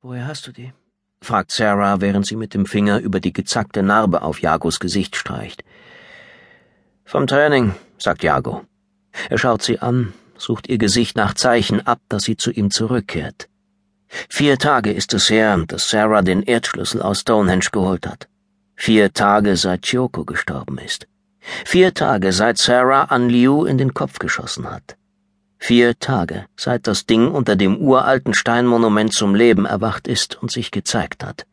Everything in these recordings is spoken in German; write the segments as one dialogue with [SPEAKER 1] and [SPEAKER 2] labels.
[SPEAKER 1] Woher hast du die? fragt Sarah, während sie mit dem Finger über die gezackte Narbe auf Jagos Gesicht streicht. Vom Training, sagt Jago. Er schaut sie an, sucht ihr Gesicht nach Zeichen ab, dass sie zu ihm zurückkehrt. Vier Tage ist es her, dass Sarah den Erdschlüssel aus Stonehenge geholt hat. Vier Tage seit Chioko gestorben ist. Vier Tage seit Sarah an Liu in den Kopf geschossen hat. Vier Tage, seit das Ding unter dem uralten Steinmonument zum Leben erwacht ist und sich gezeigt hat.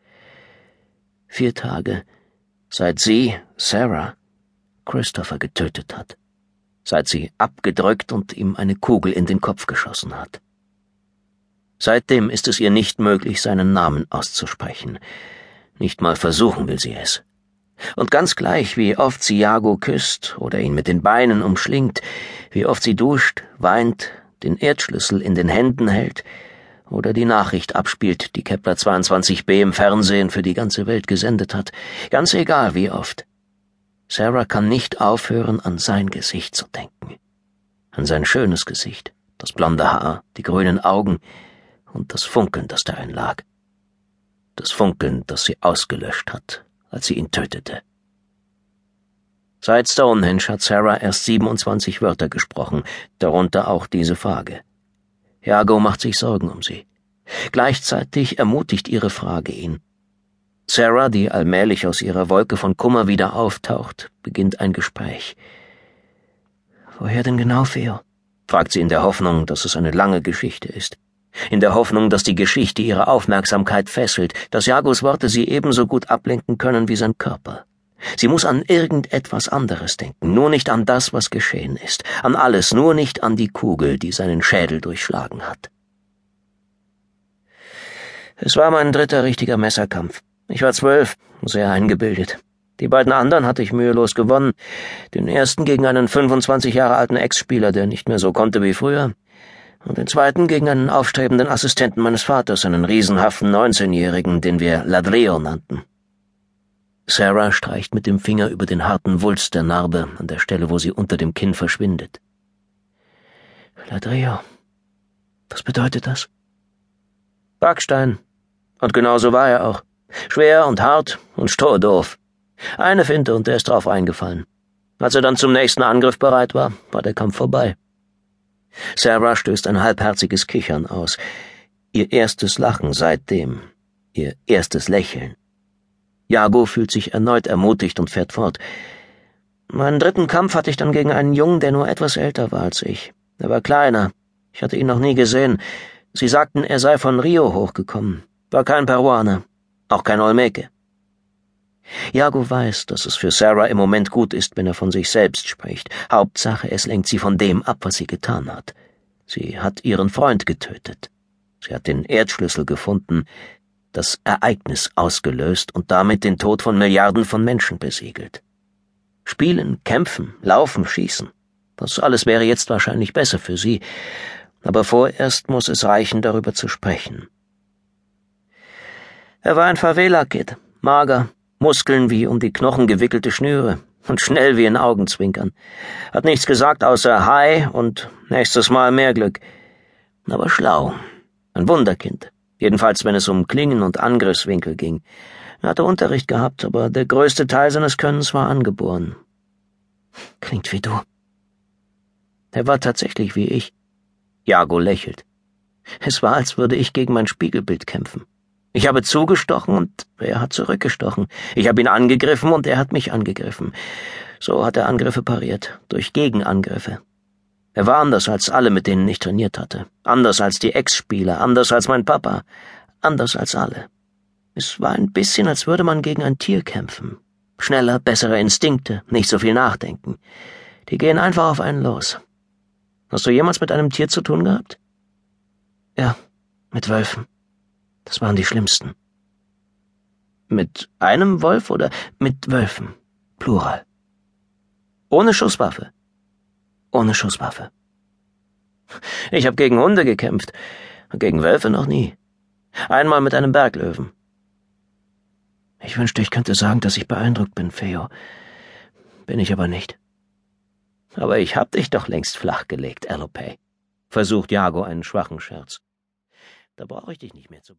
[SPEAKER 1] Vier Tage, seit sie, Sarah, Christopher getötet hat. Seit sie abgedrückt und ihm eine Kugel in den Kopf geschossen hat. Seitdem ist es ihr nicht möglich, seinen Namen auszusprechen. Nicht mal versuchen will sie es. Und ganz gleich, wie oft sie Jago küsst oder ihn mit den Beinen umschlingt, wie oft sie duscht, weint, den Erdschlüssel in den Händen hält oder die Nachricht abspielt, die Kepler 22b im Fernsehen für die ganze Welt gesendet hat, ganz egal wie oft. Sarah kann nicht aufhören, an sein Gesicht zu denken. An sein schönes Gesicht, das blonde Haar, die grünen Augen und das Funkeln, das darin lag. Das Funkeln, das sie ausgelöscht hat, als sie ihn tötete. Seit Stonehenge hat Sarah erst 27 Wörter gesprochen, darunter auch diese Frage. Jago macht sich Sorgen um sie. Gleichzeitig ermutigt ihre Frage ihn. Sarah, die allmählich aus ihrer Wolke von Kummer wieder auftaucht, beginnt ein Gespräch. Woher denn genau, Theo? fragt sie in der Hoffnung, dass es eine lange Geschichte ist in der Hoffnung, dass die Geschichte ihre Aufmerksamkeit fesselt, dass Jagos Worte sie ebenso gut ablenken können wie sein Körper. Sie muss an irgendetwas anderes denken, nur nicht an das, was geschehen ist, an alles, nur nicht an die Kugel, die seinen Schädel durchschlagen hat. Es war mein dritter richtiger Messerkampf. Ich war zwölf, sehr eingebildet. Die beiden anderen hatte ich mühelos gewonnen. Den ersten gegen einen 25 Jahre alten Ex-Spieler, der nicht mehr so konnte wie früher und den zweiten gegen einen aufstrebenden Assistenten meines Vaters, einen riesenhaften Neunzehnjährigen, den wir Ladreo nannten. Sarah streicht mit dem Finger über den harten Wulst der Narbe an der Stelle, wo sie unter dem Kinn verschwindet. Ladreo. Was bedeutet das? Backstein. Und genau so war er auch. Schwer und hart und stordoof. Eine Finte und er ist drauf eingefallen. Als er dann zum nächsten Angriff bereit war, war der Kampf vorbei. Sarah stößt ein halbherziges Kichern aus. Ihr erstes Lachen seitdem. Ihr erstes Lächeln. Jago fühlt sich erneut ermutigt und fährt fort. Meinen dritten Kampf hatte ich dann gegen einen Jungen, der nur etwas älter war als ich. Er war kleiner. Ich hatte ihn noch nie gesehen. Sie sagten, er sei von Rio hochgekommen. War kein Peruaner. Auch kein Olmeke. Jago weiß, dass es für Sarah im Moment gut ist, wenn er von sich selbst spricht. Hauptsache, es lenkt sie von dem ab, was sie getan hat. Sie hat ihren Freund getötet. Sie hat den Erdschlüssel gefunden, das Ereignis ausgelöst und damit den Tod von Milliarden von Menschen besiegelt. Spielen, kämpfen, laufen, schießen. Das alles wäre jetzt wahrscheinlich besser für sie, aber vorerst muss es reichen, darüber zu sprechen. Er war ein Favela-Kid, mager, Muskeln wie um die Knochen gewickelte Schnüre und schnell wie ein Augenzwinkern. Hat nichts gesagt außer Hi und nächstes Mal mehr Glück. Aber schlau. Ein Wunderkind. Jedenfalls, wenn es um Klingen und Angriffswinkel ging. Er hatte Unterricht gehabt, aber der größte Teil seines Könnens war angeboren. Klingt wie du. Er war tatsächlich wie ich. Jago lächelt. Es war, als würde ich gegen mein Spiegelbild kämpfen. Ich habe zugestochen und er hat zurückgestochen. Ich habe ihn angegriffen und er hat mich angegriffen. So hat er Angriffe pariert, durch Gegenangriffe. Er war anders als alle, mit denen ich trainiert hatte. Anders als die Ex-Spieler, anders als mein Papa, anders als alle. Es war ein bisschen, als würde man gegen ein Tier kämpfen. Schneller, bessere Instinkte, nicht so viel nachdenken. Die gehen einfach auf einen los. Hast du jemals mit einem Tier zu tun gehabt? Ja, mit Wölfen. Das waren die schlimmsten. Mit einem Wolf oder mit Wölfen? Plural. Ohne Schusswaffe. Ohne Schusswaffe. Ich habe gegen Hunde gekämpft, gegen Wölfe noch nie. Einmal mit einem Berglöwen. Ich wünschte, ich könnte sagen, dass ich beeindruckt bin, Feo. Bin ich aber nicht. Aber ich hab dich doch längst flachgelegt, Alopay. Versucht Jago einen schwachen Scherz. Da brauche ich dich nicht mehr zu.